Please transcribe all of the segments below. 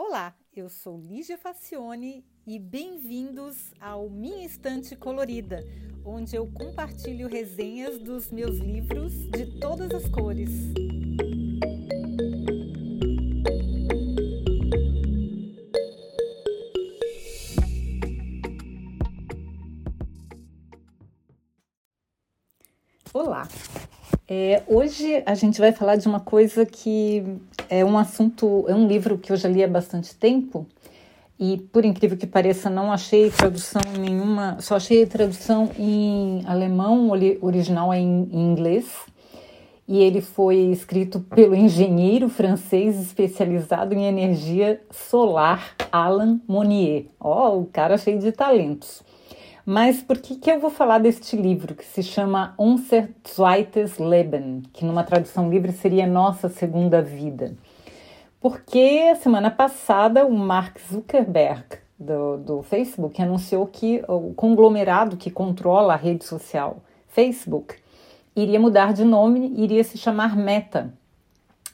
Olá, eu sou Lígia Facione e bem-vindos ao Minha Estante Colorida, onde eu compartilho resenhas dos meus livros de todas as cores. Olá, é, hoje a gente vai falar de uma coisa que é um assunto, é um livro que eu já li há bastante tempo e, por incrível que pareça, não achei tradução nenhuma, só achei tradução em alemão, original é em, em inglês. E ele foi escrito pelo engenheiro francês especializado em energia solar Alan Monnier. Ó, oh, o cara cheio de talentos. Mas por que, que eu vou falar deste livro que se chama Unser zweites Leben, que numa tradução livre seria Nossa Segunda Vida? Porque semana passada o Mark Zuckerberg do, do Facebook anunciou que o conglomerado que controla a rede social Facebook iria mudar de nome, iria se chamar Meta,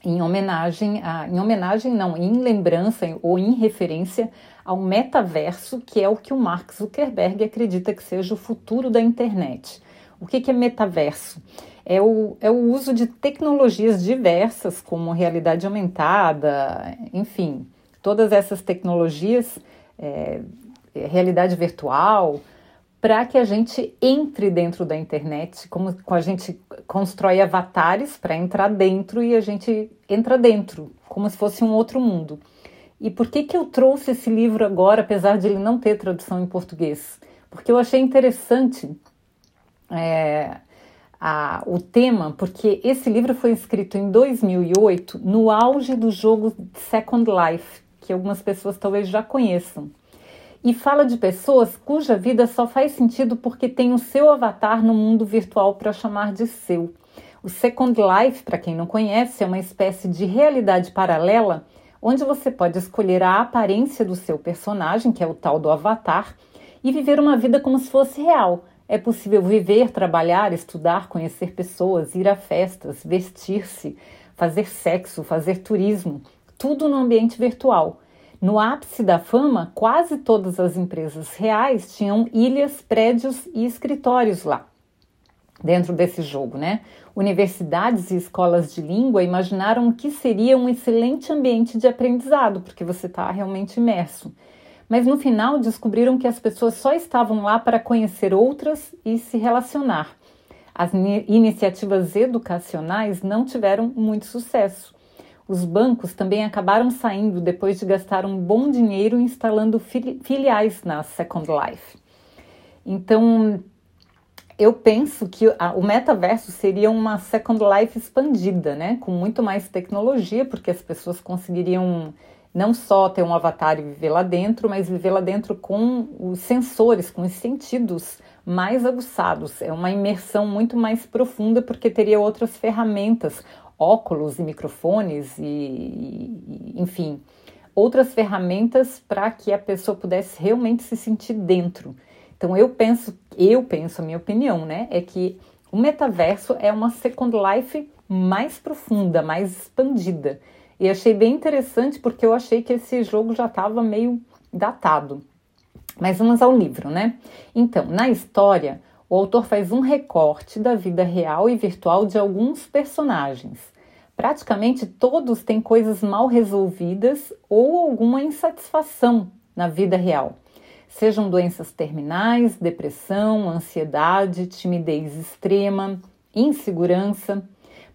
em homenagem a, em homenagem não, em lembrança ou em referência ao metaverso, que é o que o Mark Zuckerberg acredita que seja o futuro da internet. O que, que é metaverso? É o, é o uso de tecnologias diversas, como realidade aumentada, enfim, todas essas tecnologias, é, realidade virtual, para que a gente entre dentro da internet, como a gente constrói avatares para entrar dentro e a gente entra dentro, como se fosse um outro mundo. E por que, que eu trouxe esse livro agora, apesar de ele não ter tradução em português? Porque eu achei interessante é, a, o tema, porque esse livro foi escrito em 2008, no auge do jogo Second Life, que algumas pessoas talvez já conheçam e fala de pessoas cuja vida só faz sentido porque tem o seu avatar no mundo virtual para chamar de seu. O Second Life, para quem não conhece, é uma espécie de realidade paralela onde você pode escolher a aparência do seu personagem, que é o tal do avatar, e viver uma vida como se fosse real. É possível viver, trabalhar, estudar, conhecer pessoas, ir a festas, vestir-se, fazer sexo, fazer turismo, tudo no ambiente virtual. No ápice da fama, quase todas as empresas reais tinham ilhas, prédios e escritórios lá, dentro desse jogo, né? Universidades e escolas de língua imaginaram que seria um excelente ambiente de aprendizado, porque você está realmente imerso. Mas no final descobriram que as pessoas só estavam lá para conhecer outras e se relacionar. As iniciativas educacionais não tiveram muito sucesso. Os bancos também acabaram saindo depois de gastar um bom dinheiro instalando filiais na Second Life. Então, eu penso que o metaverso seria uma Second Life expandida, né? Com muito mais tecnologia, porque as pessoas conseguiriam não só ter um avatar e viver lá dentro, mas viver lá dentro com os sensores, com os sentidos mais aguçados. É uma imersão muito mais profunda, porque teria outras ferramentas, óculos e microfones e, e enfim, outras ferramentas para que a pessoa pudesse realmente se sentir dentro. Então eu penso, eu penso, a minha opinião, né, é que o metaverso é uma Second Life mais profunda, mais expandida. E achei bem interessante porque eu achei que esse jogo já estava meio datado. Mas vamos ao livro, né? Então, na história, o autor faz um recorte da vida real e virtual de alguns personagens. Praticamente todos têm coisas mal resolvidas ou alguma insatisfação na vida real. Sejam doenças terminais, depressão, ansiedade, timidez extrema, insegurança.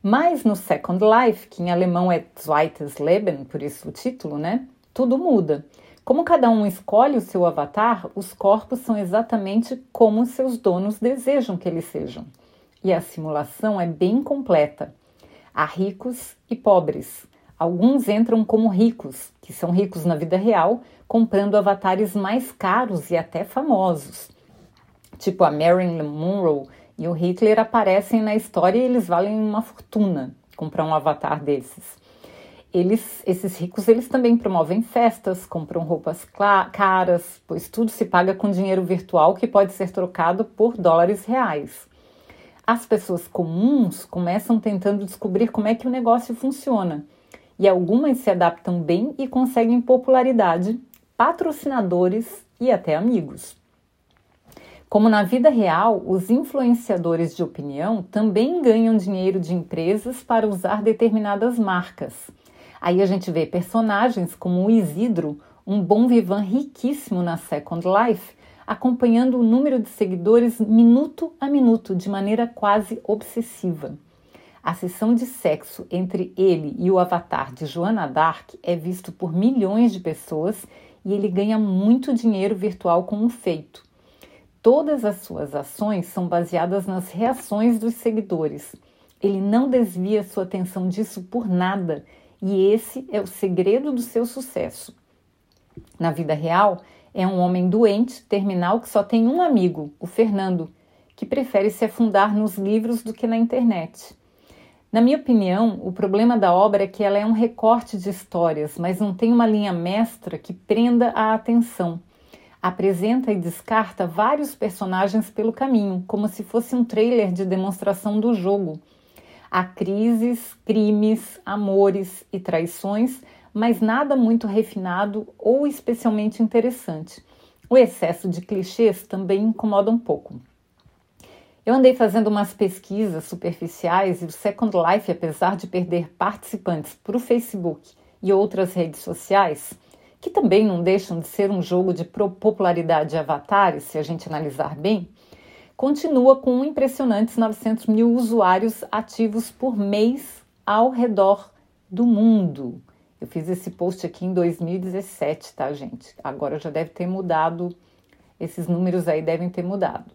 Mas no Second Life, que em alemão é Zweites Leben, por isso o título, né? Tudo muda. Como cada um escolhe o seu avatar, os corpos são exatamente como seus donos desejam que eles sejam. E a simulação é bem completa. Há ricos e pobres. Alguns entram como ricos, que são ricos na vida real, comprando avatares mais caros e até famosos. Tipo a Marilyn Monroe e o Hitler aparecem na história e eles valem uma fortuna comprar um avatar desses. Eles, esses ricos, eles também promovem festas, compram roupas caras, pois tudo se paga com dinheiro virtual que pode ser trocado por dólares reais as pessoas comuns começam tentando descobrir como é que o negócio funciona. e algumas se adaptam bem e conseguem popularidade, patrocinadores e até amigos. Como na vida real, os influenciadores de opinião também ganham dinheiro de empresas para usar determinadas marcas. Aí a gente vê personagens como o Isidro, um bom vivan riquíssimo na Second Life, acompanhando o número de seguidores minuto a minuto, de maneira quase obsessiva. A sessão de sexo entre ele e o avatar de Joana Dark é visto por milhões de pessoas e ele ganha muito dinheiro virtual com o feito. Todas as suas ações são baseadas nas reações dos seguidores. Ele não desvia sua atenção disso por nada, e esse é o segredo do seu sucesso. Na vida real, é um homem doente, terminal, que só tem um amigo, o Fernando, que prefere se afundar nos livros do que na internet. Na minha opinião, o problema da obra é que ela é um recorte de histórias, mas não tem uma linha mestra que prenda a atenção apresenta e descarta vários personagens pelo caminho, como se fosse um trailer de demonstração do jogo. Há crises, crimes, amores e traições, mas nada muito refinado ou especialmente interessante. O excesso de clichês também incomoda um pouco. Eu andei fazendo umas pesquisas superficiais e o Second Life, apesar de perder participantes para o Facebook e outras redes sociais, que também não deixam de ser um jogo de popularidade de avatares, se a gente analisar bem, continua com impressionantes 900 mil usuários ativos por mês ao redor do mundo. Eu fiz esse post aqui em 2017, tá, gente? Agora já deve ter mudado, esses números aí devem ter mudado.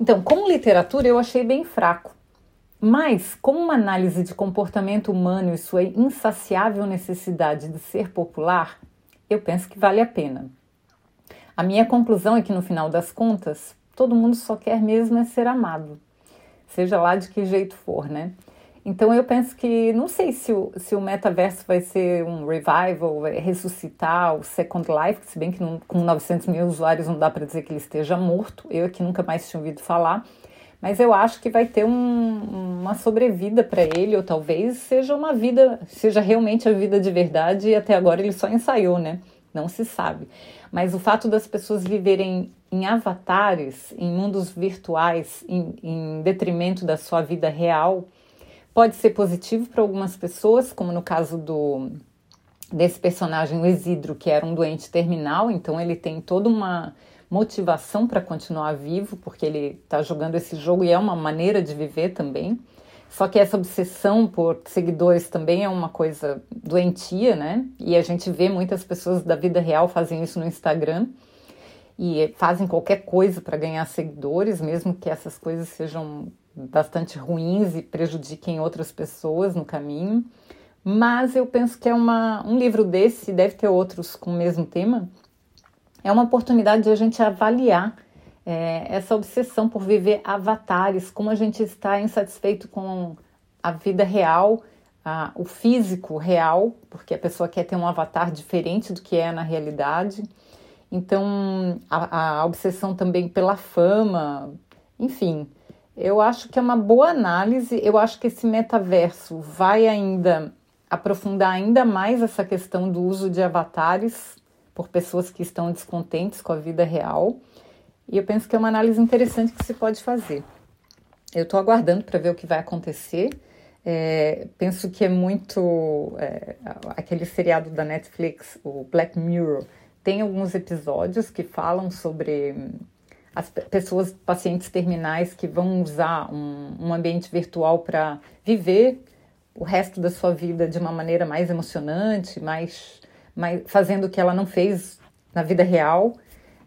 Então, como literatura, eu achei bem fraco. Mas, como uma análise de comportamento humano e sua insaciável necessidade de ser popular, eu penso que vale a pena. A minha conclusão é que no final das contas, todo mundo só quer mesmo é ser amado, seja lá de que jeito for, né? Então eu penso que não sei se o, se o metaverso vai ser um revival, ressuscitar o Second Life, se bem que não, com 900 mil usuários não dá para dizer que ele esteja morto. Eu aqui nunca mais tinha ouvido falar, mas eu acho que vai ter um, uma sobrevida para ele, ou talvez seja uma vida, seja realmente a vida de verdade, e até agora ele só ensaiou, né? Não se sabe. Mas o fato das pessoas viverem em avatares, em mundos virtuais, em, em detrimento da sua vida real, pode ser positivo para algumas pessoas, como no caso do desse personagem, o Isidro, que era um doente terminal, então ele tem toda uma motivação para continuar vivo, porque ele está jogando esse jogo e é uma maneira de viver também. Só que essa obsessão por seguidores também é uma coisa doentia, né? E a gente vê muitas pessoas da vida real fazem isso no Instagram e fazem qualquer coisa para ganhar seguidores, mesmo que essas coisas sejam bastante ruins e prejudiquem outras pessoas no caminho. Mas eu penso que é uma, um livro desse, deve ter outros com o mesmo tema, é uma oportunidade de a gente avaliar é, essa obsessão por viver avatares, como a gente está insatisfeito com a vida real, a, o físico real, porque a pessoa quer ter um avatar diferente do que é na realidade. Então, a, a obsessão também pela fama, enfim, eu acho que é uma boa análise. Eu acho que esse metaverso vai ainda aprofundar ainda mais essa questão do uso de avatares por pessoas que estão descontentes com a vida real. E eu penso que é uma análise interessante que se pode fazer. Eu estou aguardando para ver o que vai acontecer. É, penso que é muito. É, aquele seriado da Netflix, o Black Mirror, tem alguns episódios que falam sobre as pessoas, pacientes terminais que vão usar um, um ambiente virtual para viver o resto da sua vida de uma maneira mais emocionante, mais mas fazendo o que ela não fez na vida real.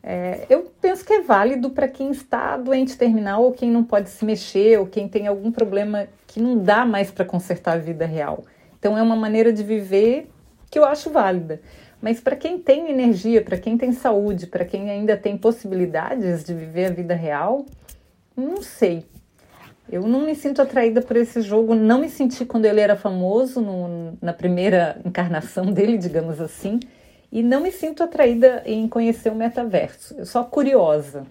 É, eu penso que é válido para quem está doente terminal ou quem não pode se mexer ou quem tem algum problema que não dá mais para consertar a vida real. Então é uma maneira de viver que eu acho válida. Mas para quem tem energia, para quem tem saúde, para quem ainda tem possibilidades de viver a vida real, não sei. Eu não me sinto atraída por esse jogo, não me senti quando ele era famoso, no, na primeira encarnação dele, digamos assim, e não me sinto atraída em conhecer o metaverso. Eu sou curiosa,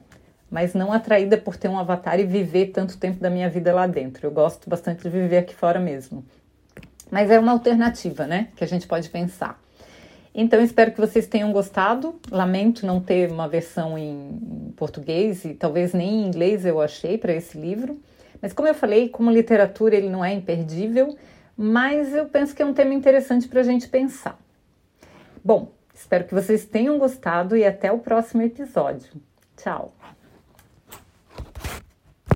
mas não atraída por ter um avatar e viver tanto tempo da minha vida lá dentro. Eu gosto bastante de viver aqui fora mesmo. Mas é uma alternativa, né? Que a gente pode pensar. Então, espero que vocês tenham gostado. Lamento não ter uma versão em português e talvez nem em inglês eu achei para esse livro. Mas, como eu falei, como literatura ele não é imperdível, mas eu penso que é um tema interessante para a gente pensar. Bom, espero que vocês tenham gostado e até o próximo episódio. Tchau!